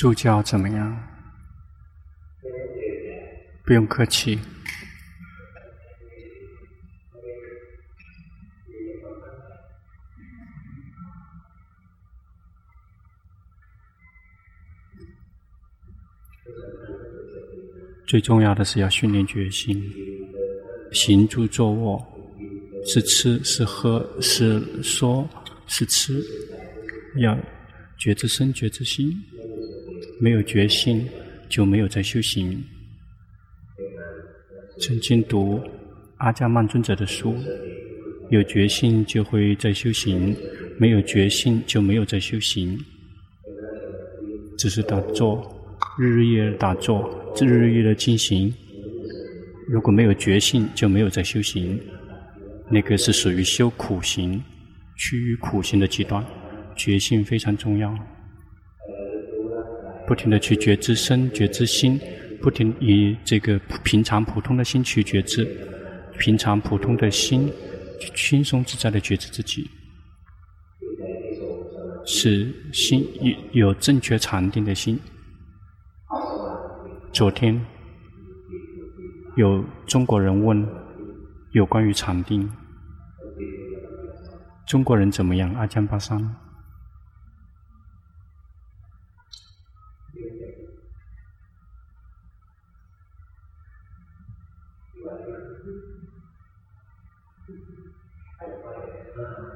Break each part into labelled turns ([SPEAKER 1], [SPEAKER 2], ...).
[SPEAKER 1] 助教怎么样？不用客气。最重要的是要训练决心，行住坐卧，是吃是喝是说是吃，要觉知身觉知心。没有决心，就没有在修行。曾经读阿迦曼尊者的书，有决心就会在修行，没有决心就没有在修行。只是打坐，日日夜夜打坐，日日夜夜的进行。如果没有决心，就没有在修行。那个是属于修苦行，趋于苦行的极端。决心非常重要。不停的去觉知身、觉知心，不停以这个平常普通的心去觉知，平常普通的心，轻松自在的觉知自己，是心有有正确禅定的心。昨天有中国人问有关于禅定，中国人怎么样？阿江巴桑。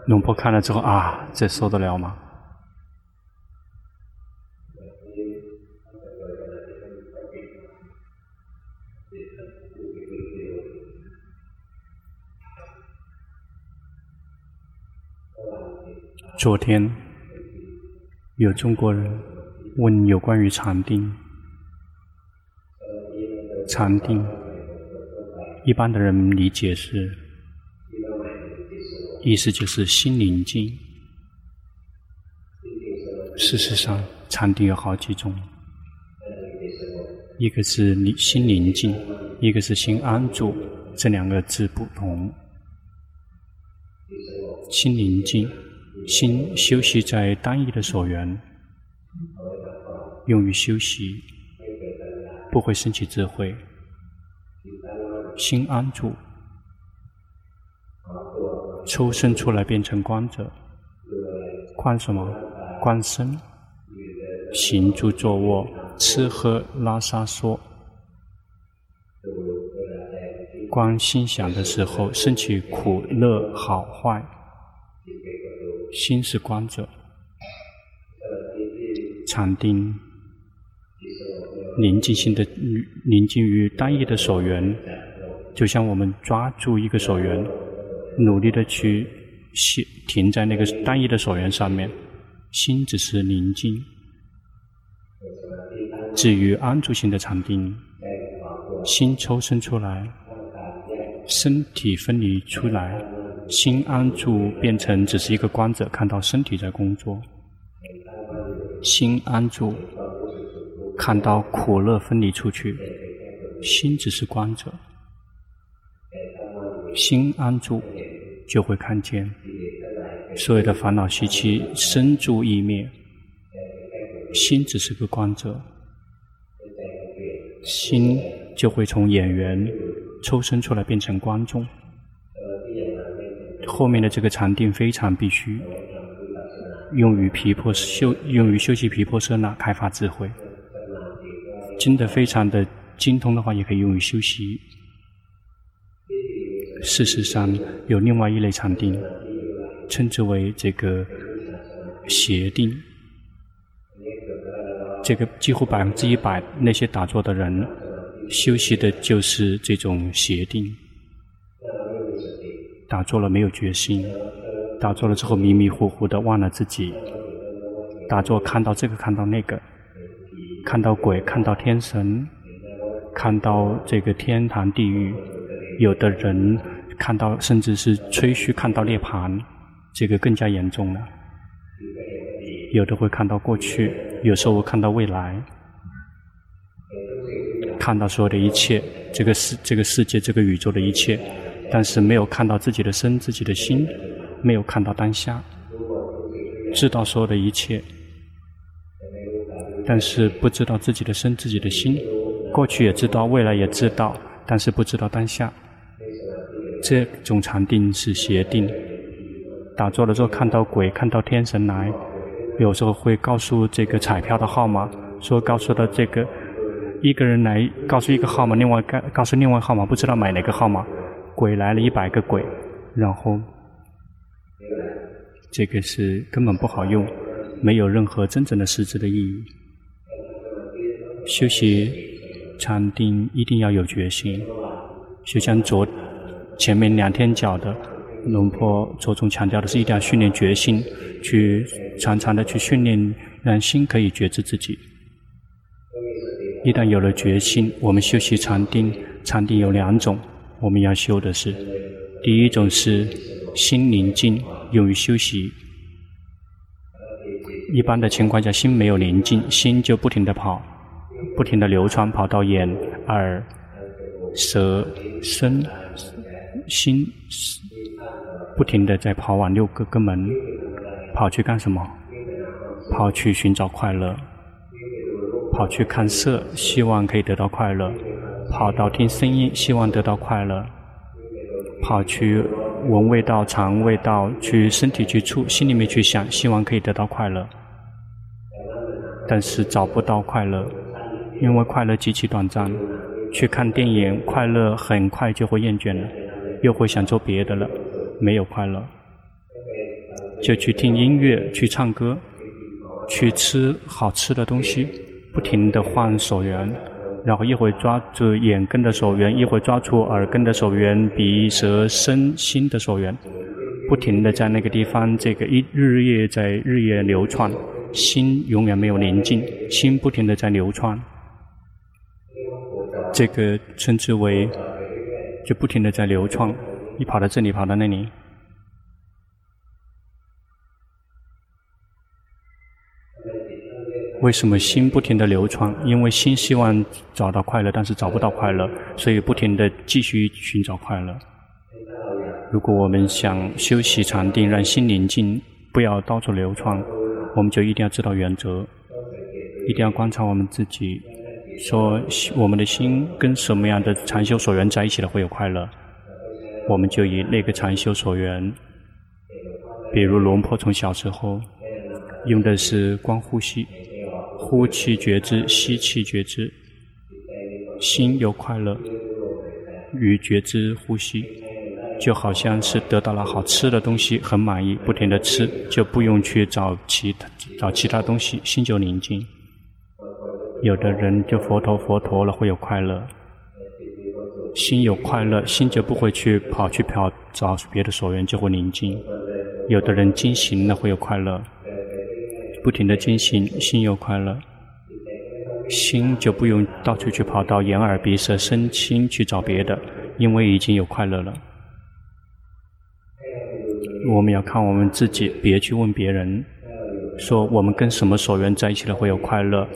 [SPEAKER 1] 龙婆看了之后啊，这受得了吗？昨天有中国人问有关于禅定，禅定一般的人理解是。意思就是心宁静。事实上，禅定有好几种，一个是你心宁静，一个是心安住，这两个字不同。心宁静，心休息在单一的所缘，用于休息，不会升起智慧。心安住。抽身出来变成观者，观什么？观身，行住坐卧，吃喝拉撒说。观心想的时候，升起苦乐好坏，心是观者。禅定，宁静心的宁静于单一的所缘，就像我们抓住一个所缘。努力的去停在那个单一的所缘上面，心只是宁静。至于安住型的禅定，心抽身出来，身体分离出来，心安住变成只是一个观者，看到身体在工作。心安住，看到苦乐分离出去，心只是观者。心安住，就会看见所有的烦恼习气生住意灭。心只是个观者，心就会从演员抽身出来变成观众。后面的这个禅定非常必须用于皮婆修，用于修习皮婆舍那开发智慧。真的非常的精通的话，也可以用于修习。事实上，有另外一类禅定，称之为这个邪定。这个几乎百分之一百那些打坐的人，修习的就是这种邪定。打坐了没有决心，打坐了之后迷迷糊糊的忘了自己。打坐看到这个看到那个，看到鬼看到天神，看到这个天堂地狱。有的人看到，甚至是吹嘘看到涅槃，这个更加严重了。有的会看到过去，有时候会看到未来，看到所有的一切，这个世、这个世界、这个宇宙的一切，但是没有看到自己的身、自己的心，没有看到当下，知道所有的一切，但是不知道自己的身、自己的心。过去也知道，未来也知道，但是不知道当下。这种禅定是邪定。打坐的时候看到鬼，看到天神来，有时候会告诉这个彩票的号码，说告诉了这个一个人来告诉一个号码，另外告告诉另外号码，不知道买哪个号码。鬼来了一百个鬼，然后这个是根本不好用，没有任何真正的实质的意义。修习禅定一定要有决心，就像昨前面两天讲的。龙婆着重强调的是，一定要训练决心，去常常的去训练，让心可以觉知自己。一旦有了决心，我们修习禅定，禅定有两种，我们要修的是，第一种是心宁静，用于修习。一般的情况下，心没有宁静，心就不停的跑，不停的流传，跑到眼、耳、舌、身、心。不停地在跑往六个根门，跑去干什么？跑去寻找快乐，跑去看色，希望可以得到快乐；跑到听声音，希望得到快乐；跑去闻味道、尝味道，去身体去触，心里面去想，希望可以得到快乐。但是找不到快乐，因为快乐极其短暂。去看电影，快乐很快就会厌倦了，又会想做别的了。没有快乐，就去听音乐，去唱歌，去吃好吃的东西，不停的换所缘，然后一会抓住眼根的所缘，一会抓住耳根的所缘，鼻舌身心的所缘，不停的在那个地方，这个一日夜在日夜流窜，心永远没有宁静，心不停的在流窜，这个称之为就不停的在流窜。你跑到这里，跑到那里，为什么心不停的流窜？因为心希望找到快乐，但是找不到快乐，所以不停的继续寻找快乐。如果我们想修习禅定，让心宁静，不要到处流窜，我们就一定要知道原则，一定要观察我们自己，说我们的心跟什么样的禅修所缘在一起了，会有快乐。我们就以那个禅修所缘，比如龙婆从小时候用的是观呼吸，呼气觉知，吸气觉知，心有快乐与觉知呼吸，就好像是得到了好吃的东西，很满意，不停的吃，就不用去找其他找其他东西，心就宁静。有的人就佛陀佛陀了，会有快乐。心有快乐，心就不会去跑去跑找别的所缘，就会宁静。有的人精行了会有快乐，不停的精行，心有快乐，心就不用到处去跑到眼耳鼻舌身心去找别的，因为已经有快乐了。我们要看我们自己，别去问别人，说我们跟什么所缘在一起了会有快乐。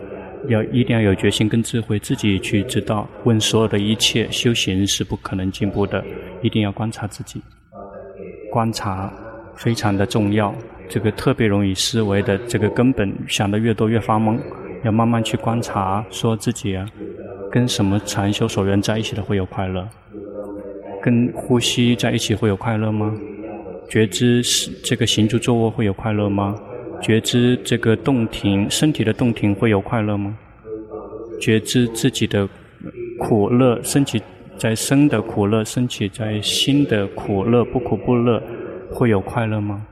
[SPEAKER 1] 要一定要有决心跟智慧，自己去知道。问所有的一切修行是不可能进步的，一定要观察自己。观察非常的重要，这个特别容易思维的这个根本，想得越多越发懵。要慢慢去观察，说自己啊，跟什么禅修所缘在一起的会有快乐？跟呼吸在一起会有快乐吗？觉知是这个行住坐卧会有快乐吗？觉知这个动停，身体的动停会有快乐吗？觉知自己的苦乐，升起在身的苦乐，升起在心的苦乐，不苦不乐，会有快乐吗？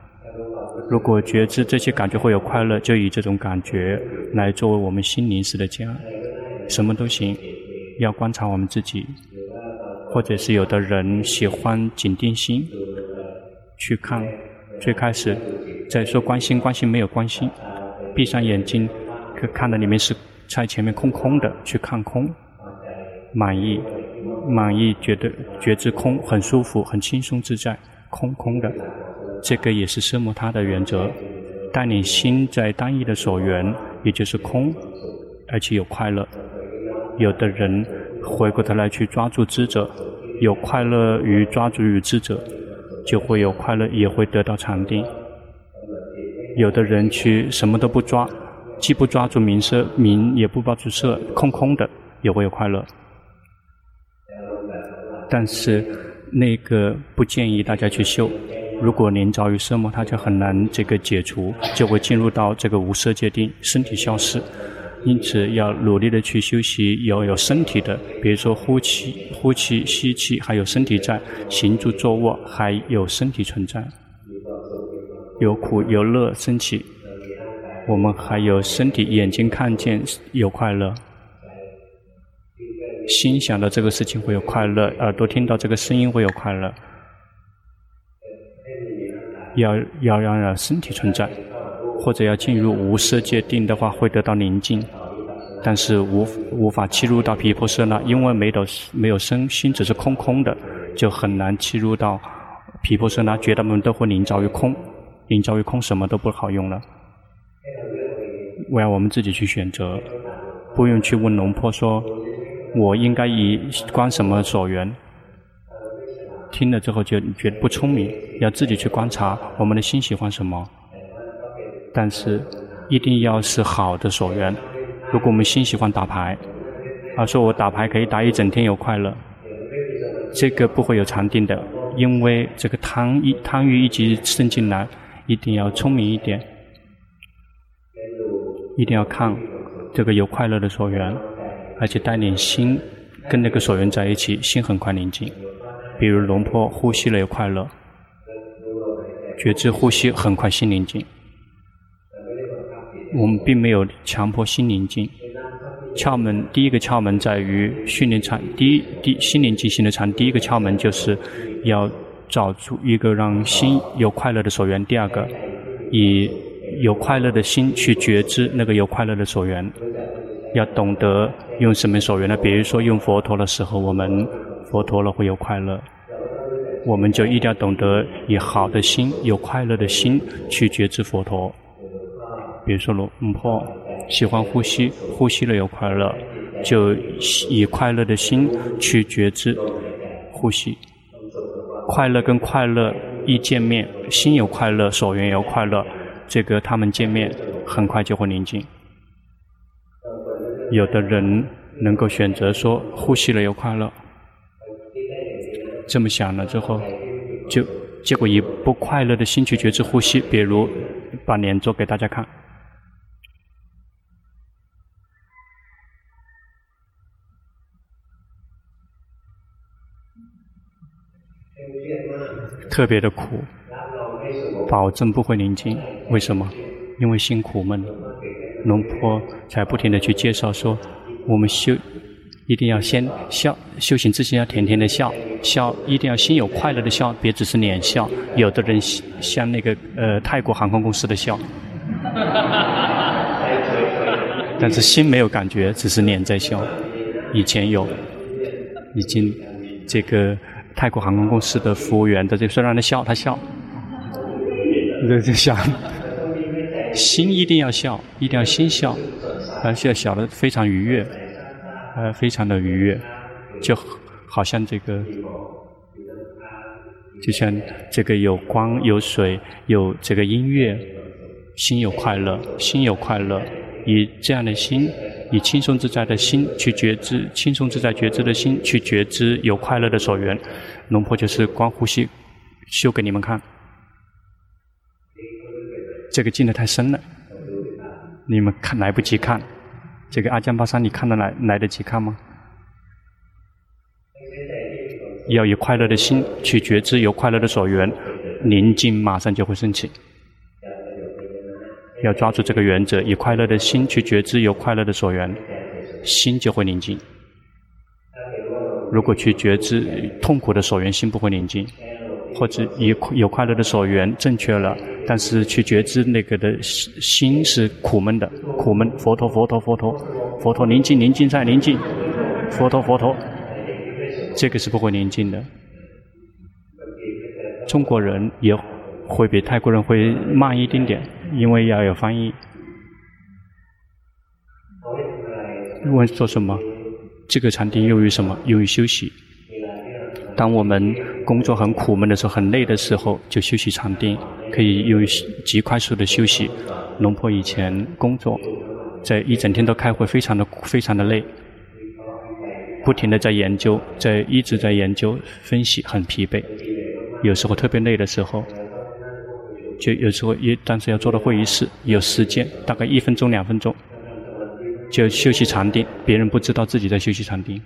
[SPEAKER 1] 如果觉知这些感觉会有快乐，就以这种感觉来作为我们心灵时的家，什么都行，要观察我们自己，或者是有的人喜欢紧定心，去看。最开始在说关心，关心没有关心，闭上眼睛，可看到里面是在前面空空的，去看空，满意，满意，觉得觉知空很舒服，很轻松自在，空空的，这个也是奢摩他的原则。带领心在单一的所缘，也就是空，而且有快乐。有的人回过头来去抓住知者，有快乐与抓住与知者。就会有快乐，也会得到禅定。有的人去什么都不抓，既不抓住名色，名也不抓住色，空空的也会有快乐。但是那个不建议大家去修。如果您着于色魔，它就很难这个解除，就会进入到这个无色界定，身体消失。因此要努力的去修习，要有身体的，比如说呼气、呼气、吸气，还有身体在行住坐卧，还有身体存在，有苦有乐升起。我们还有身体，眼睛看见有快乐，心想到这个事情会有快乐，耳朵听到这个声音会有快乐。要要让让身体存在，或者要进入无色界定的话，会得到宁静。但是无无法侵入到皮婆舍那，因为没有没有身心，只是空空的，就很难侵入到皮婆舍那。觉得我们都会临着于空，临着于空，什么都不好用了。我要我们自己去选择，不用去问龙婆说，我应该以观什么所缘。听了之后就觉得不聪明，要自己去观察我们的心喜欢什么。但是一定要是好的所缘。如果我们心喜欢打牌，啊，说我打牌可以打一整天有快乐，这个不会有禅定的，因为这个贪一贪欲一直渗进来，一定要聪明一点，一定要看这个有快乐的所缘，而且带领心跟那个所缘在一起，心很快宁静。比如龙婆呼吸了有快乐，觉知呼吸很快心宁静。我们并没有强迫心宁静。窍门第一个窍门在于训练禅，第一第心灵静心的禅，第一个窍门就是要找出一个让心有快乐的所缘。第二个，以有快乐的心去觉知那个有快乐的所缘。要懂得用什么所缘呢？比如说用佛陀的时候，我们。佛陀了会有快乐，我们就一定要懂得以好的心、有快乐的心去觉知佛陀。比如说龙婆喜欢呼吸，呼吸了有快乐，就以快乐的心去觉知呼吸。快乐跟快乐一见面，心有快乐，所缘有快乐，这个他们见面很快就会宁静。有的人能够选择说呼吸了有快乐。这么想了之后，就结果以不快乐的心去觉知呼吸，比如把脸做给大家看，特别的苦，保证不会宁静。为什么？因为心苦闷。龙婆才不停地去介绍说，我们修。一定要先笑，修行之前要甜甜的笑，笑一定要心有快乐的笑，别只是脸笑。有的人像那个呃泰国航空公司的笑，但是心没有感觉，只是脸在笑。以前有，已经这个泰国航空公司的服务员的这个虽然他笑，他笑，就就笑心一定要笑，一定要心笑，而且笑得非常愉悦。呃，非常的愉悦，就好像这个，就像这个有光、有水、有这个音乐，心有快乐，心有快乐，以这样的心，以轻松自在的心去觉知，轻松自在觉知的心去觉知有快乐的所缘。龙婆就是观呼吸，修给你们看，这个进得太深了，你们看来不及看。这个阿江巴桑，你看得来来得及看吗？要以快乐的心去觉知有快乐的所缘，宁静马上就会升起。要抓住这个原则，以快乐的心去觉知有快乐的所缘，心就会宁静。如果去觉知痛苦的所缘，心不会宁静。或者以有快乐的所缘正确了，但是去觉知那个的心是苦闷的，苦闷。佛陀，佛陀，佛陀，佛陀，宁静，宁静在宁静。佛陀，佛陀，这个是不会宁静的。中国人也会比泰国人会慢一点点，因为要有翻译。问说什么？这个禅定用于什么？用于休息。当我们工作很苦闷的时候，很累的时候，就休息禅定，可以用于极快速的休息。龙婆以前工作，在一整天都开会，非常的非常的累，不停的在研究，在一直在研究分析，很疲惫。有时候特别累的时候，就有时候一但是要坐到会议室，有时间大概一分钟两分钟，就休息禅定，别人不知道自己在休息禅定，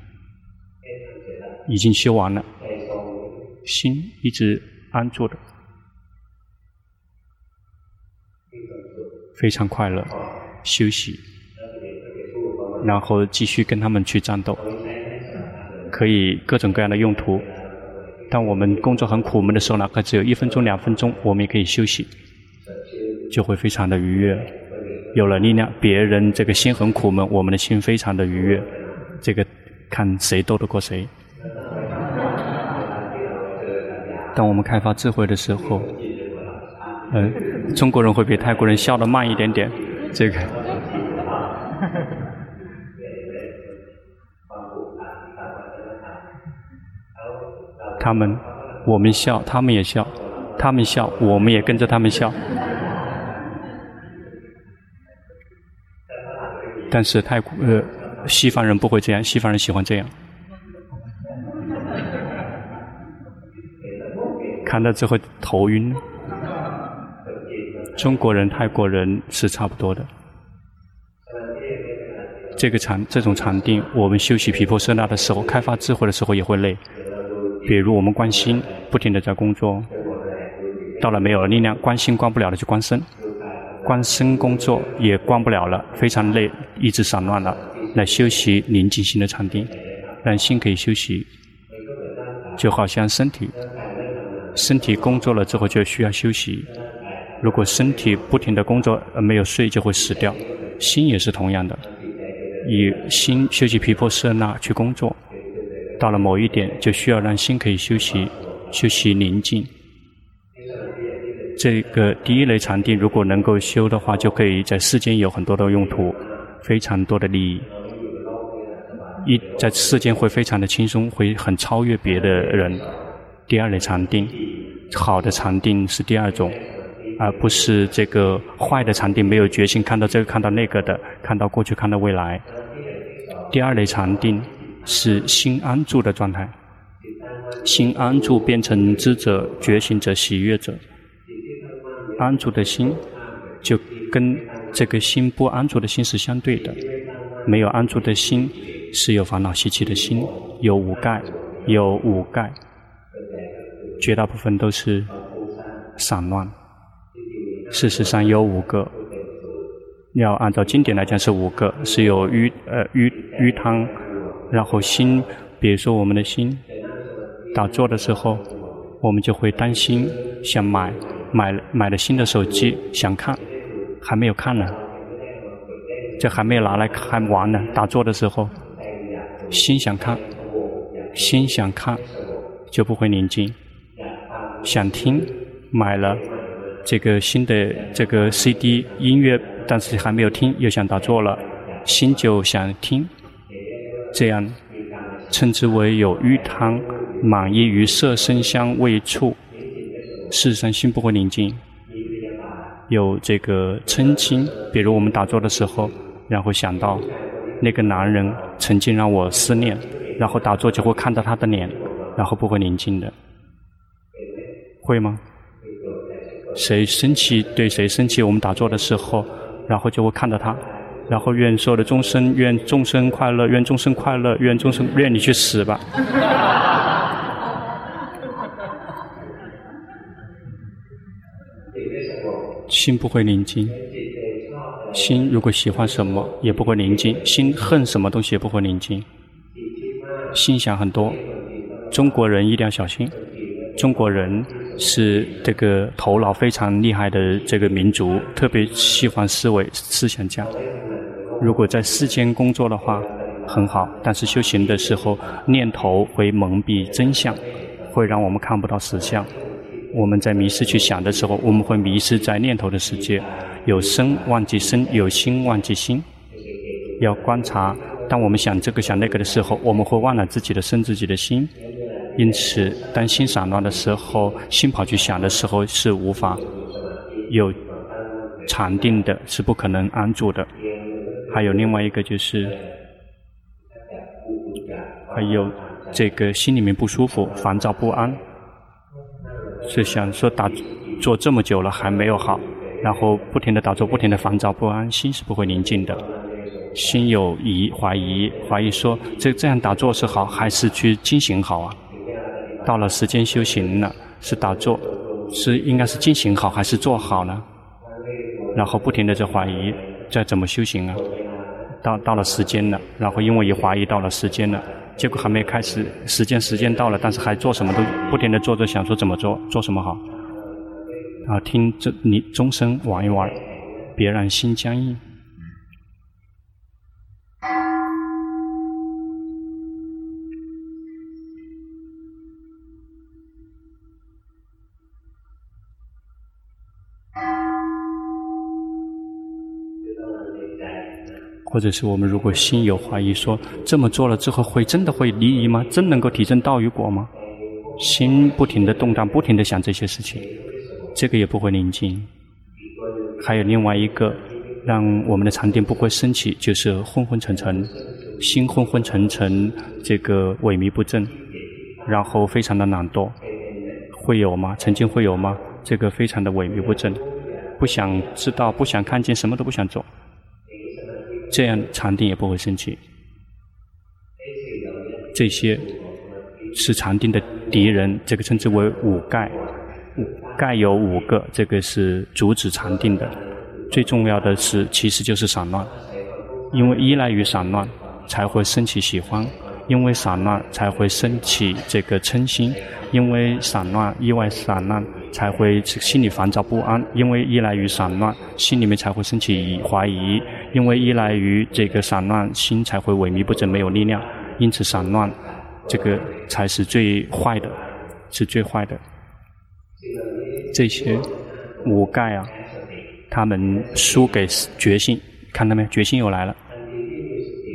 [SPEAKER 1] 已经修完了，心一直安住的。非常快乐，休息，然后继续跟他们去战斗，可以各种各样的用途。当我们工作很苦闷的时候，哪怕只有一分钟、两分钟，我们也可以休息，就会非常的愉悦。有了力量，别人这个心很苦闷，我们的心非常的愉悦。这个看谁斗得过谁。当我们开发智慧的时候。嗯，中国人会比泰国人笑得慢一点点，这个。他们，我们笑，他们也笑，他们笑，我们也跟着他们笑。但是泰国呃，西方人不会这样，西方人喜欢这样。看到之后头晕。中国人、泰国人是差不多的。这个禅，这种禅定，我们修习毗婆舍那的时候，开发智慧的时候也会累。比如我们观心，不停地在工作，到了没有了力量，观心观不了了，就观身。观身工作也观不了了，非常累，一直散乱了。来休息宁静心的禅定，让心可以休息。就好像身体，身体工作了之后就需要休息。如果身体不停的工作而没有睡，就会死掉。心也是同样的，以心休息毗婆舍那去工作，到了某一点，就需要让心可以休息，休息宁静。这个第一类禅定，如果能够修的话，就可以在世间有很多的用途，非常多的利益。一在世间会非常的轻松，会很超越别的人。第二类禅定，好的禅定是第二种。而不是这个坏的禅定，没有决心看到这个看到那个的，看到过去看到未来。第二类禅定是心安住的状态，心安住变成知者、觉醒者、喜悦者。安住的心就跟这个心不安住的心是相对的。没有安住的心是有烦恼习气的心，有五盖，有五盖，绝大部分都是散乱。事实上有五个，要按照经典来讲是五个，是有鱼呃鱼鱼汤，然后心，比如说我们的心，打坐的时候，我们就会担心想买买买了新的手机想看，还没有看呢，这还没有拿来看完呢，打坐的时候，心想看，心想看，就不会宁静，想听买了。这个新的这个 CD 音乐，但是还没有听，又想打坐了，心就想听，这样称之为有欲贪，满意于色身香味触，事实上心不会宁静。有这个嗔心，比如我们打坐的时候，然后想到那个男人曾经让我思念，然后打坐就会看到他的脸，然后不会宁静的，会吗？谁生气对谁生气，我们打坐的时候，然后就会看到他，然后愿所有的众生，愿众生快乐，愿众生快乐，愿众生愿你去死吧。心不会宁静，心如果喜欢什么也不会宁静，心恨什么东西也不会宁静，心想很多，中国人一定要小心。中国人是这个头脑非常厉害的这个民族，特别喜欢思维思想家。如果在世间工作的话，很好，但是修行的时候，念头会蒙蔽真相，会让我们看不到实相。我们在迷失去想的时候，我们会迷失在念头的世界，有身忘记身，有心忘记心。要观察，当我们想这个想那个的时候，我们会忘了自己的身，自己的心。因此，当心散乱的时候，心跑去想的时候，是无法有禅定的，是不可能安住的。还有另外一个就是，还有这个心里面不舒服、烦躁不安，是想说打坐这么久了还没有好，然后不停的打坐，不停的烦躁不安，心是不会宁静的。心有疑、怀疑，怀疑说这这样打坐是好，还是去进行好啊？到了时间修行了，是打坐，是应该是进行好还是做好呢？然后不停的在怀疑，在怎么修行啊？到到了时间了，然后因为也怀疑到了时间了，结果还没开始，时间时间到了，但是还做什么都不停的做着，想说怎么做，做什么好？啊，听这你钟声玩一玩，别让心僵硬。或者是我们如果心有怀疑，说这么做了之后会真的会离疑吗？真能够提证道与果吗？心不停的动荡，不停的想这些事情，这个也不会宁静。还有另外一个，让我们的禅定不会升起，就是昏昏沉沉，心昏昏沉沉，这个萎靡不振，然后非常的懒惰，会有吗？曾经会有吗？这个非常的萎靡不振，不想知道，不想看见，什么都不想做。这样禅定也不会升起。这些是禅定的敌人，这个称之为五盖。五盖有五个，这个是阻止禅定的。最重要的是，其实就是散乱。因为依赖于散乱，才会升起喜欢；因为散乱，才会升起这个嗔心；因为散乱，意外散乱。才会心里烦躁不安，因为依赖于散乱，心里面才会升起疑怀疑；因为依赖于这个散乱，心才会萎靡不振，没有力量。因此，散乱这个才是最坏的，是最坏的。这些五盖啊，他们输给觉性，看到没？觉性又来了，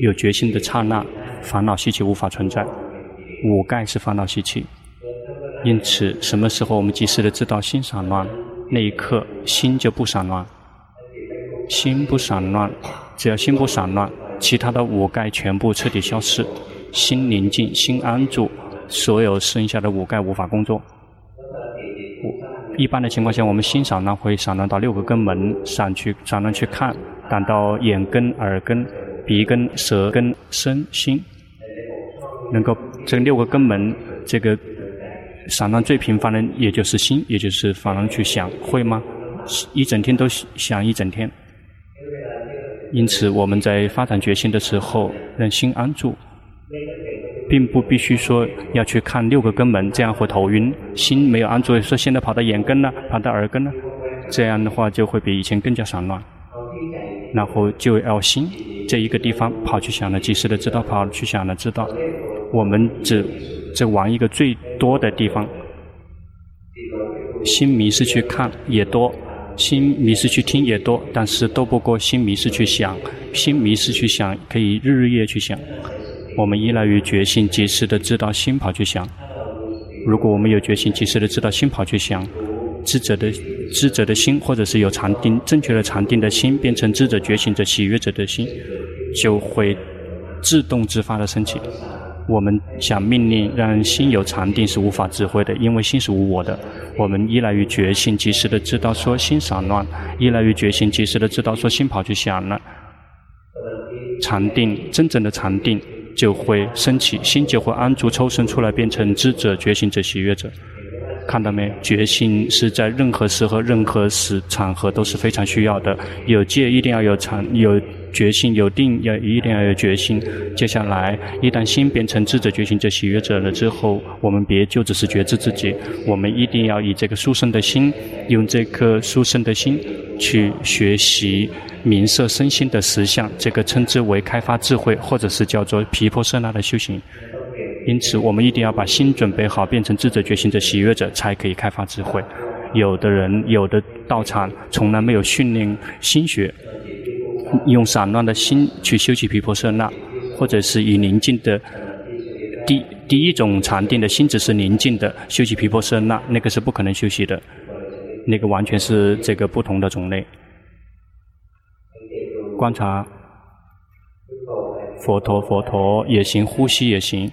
[SPEAKER 1] 有觉性的刹那，烦恼习气无法存在。五盖是烦恼习气。因此，什么时候我们及时的知道心散乱，那一刻心就不散乱。心不散乱，只要心不散乱，其他的五盖全部彻底消失，心宁静，心安住，所有剩下的五盖无法工作。一般的情况下，我们心散乱会散乱到六个根门上去，散乱去看，感到眼根、耳根、鼻根、舌根、身心，能够这六个根门这个。散乱最频繁的，也就是心，也就是反而去想，会吗？一整天都想一整天。因此，我们在发展觉心的时候，让心安住，并不必须说要去看六个根门，这样会头晕。心没有安住，说现在跑到眼根了，跑到耳根了，这样的话就会比以前更加散乱。然后就要心这一个地方跑去想了，及时的知道跑去想了，知道我们只。只玩一个最多的地方，心迷失去看也多，心迷失去听也多，但是都不过心迷失去想，心迷失去想可以日日夜去想。我们依赖于觉性，及时的知道心跑去想。如果我们有觉性，及时的知道心跑去想，智者的智者的心，或者是有禅定正确的禅定的心，变成智者觉醒者喜悦者的心，就会自动自发的升起。我们想命令让心有禅定是无法智慧的，因为心是无我的。我们依赖于觉性，及时的知道说心散乱；依赖于觉性，及时的知道说心跑去想了。禅定，真正的禅定就会升起，心就会安住，抽身出来，变成知者、觉醒者、喜悦者。看到没？觉性是在任何时候、任何时场合都是非常需要的。有戒一定要有禅，有决心；有定要一定要有决心。接下来，一旦心变成智者、觉醒者、喜悦者了之后，我们别就只是觉知自己，我们一定要以这个殊胜的心，用这颗殊胜的心去学习明色身心的实相。这个称之为开发智慧，或者是叫做毗婆舍那的修行。因此，我们一定要把心准备好，变成智者、觉醒者、喜悦者，才可以开发智慧。有的人，有的道场从来没有训练心学，用散乱的心去修习毗婆舍那，或者是以宁静的第第一种禅定的心只是宁静的修习毗婆舍那，那个是不可能修习的，那个完全是这个不同的种类。观察佛陀，佛陀也行，呼吸也行，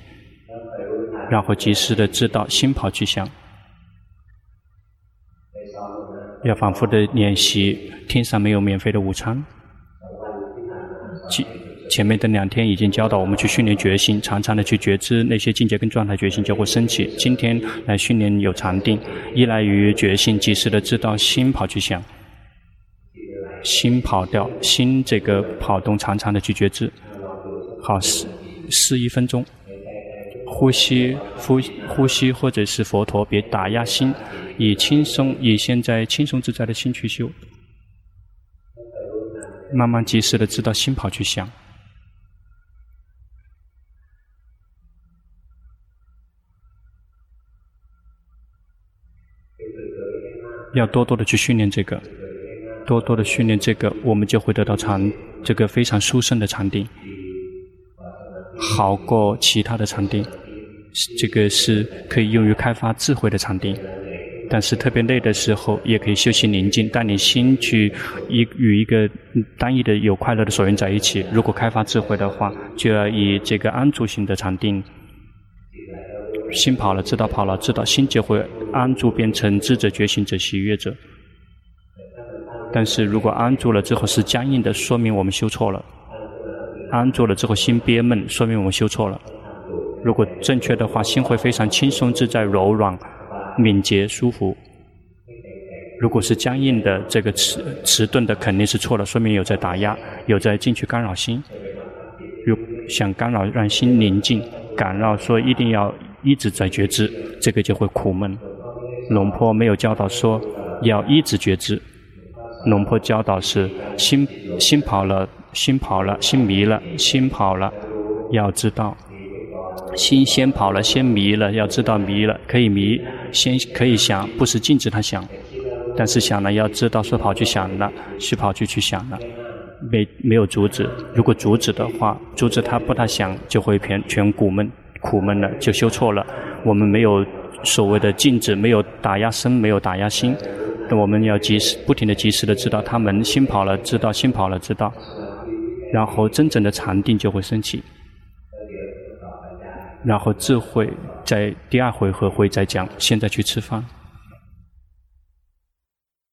[SPEAKER 1] 然后及时的知道心跑去想，要反复的练习。天上没有免费的午餐。前面的两天已经教导我们去训练决心，常常的去觉知那些境界跟状态，决心就会升起。今天来训练有禅定，依赖于决心，及时的知道心跑去想，心跑掉，心这个跑动，常常的去觉知。好，试试一分钟，呼吸，呼呼吸，或者是佛陀，别打压心，以轻松，以现在轻松自在的心去修，慢慢及时的知道心跑去想。要多多的去训练这个，多多的训练这个，我们就会得到禅，这个非常殊胜的禅定，好过其他的禅定。这个是可以用于开发智慧的禅定，但是特别累的时候，也可以休息宁静，带你心去一与一个单一的有快乐的所缘在一起。如果开发智慧的话，就要以这个安住型的禅定。心跑了，知道跑了，知道心就会安住，变成智者、觉醒者、喜悦者。但是如果安住了之后是僵硬的，说明我们修错了；安住了之后心憋闷，说明我们修错了。如果正确的话，心会非常轻松、自在、柔软、敏捷、舒服。如果是僵硬的，这个迟迟钝的，肯定是错了，说明有在打压，有在进去干扰心。如想干扰让心宁静，干扰说一定要。一直在觉知，这个就会苦闷。龙坡没有教导说要一直觉知，龙坡教导是心心跑了，心跑了，心迷了，心跑了，要知道心先跑了，先迷了，要知道迷了，可以迷，先可以想，不是禁止他想，但是想了要知道说跑去想了，是跑去去想了，没没有阻止。如果阻止的话，阻止他不他想，就会全全苦闷。苦闷了，就修错了。我们没有所谓的禁止，没有打压身，没有打压心。那我们要及时、不停的、及时的知道他们心跑了，知道心跑了，知道。然后真正的禅定就会升起。然后智慧在第二回合会再讲。现在去吃饭。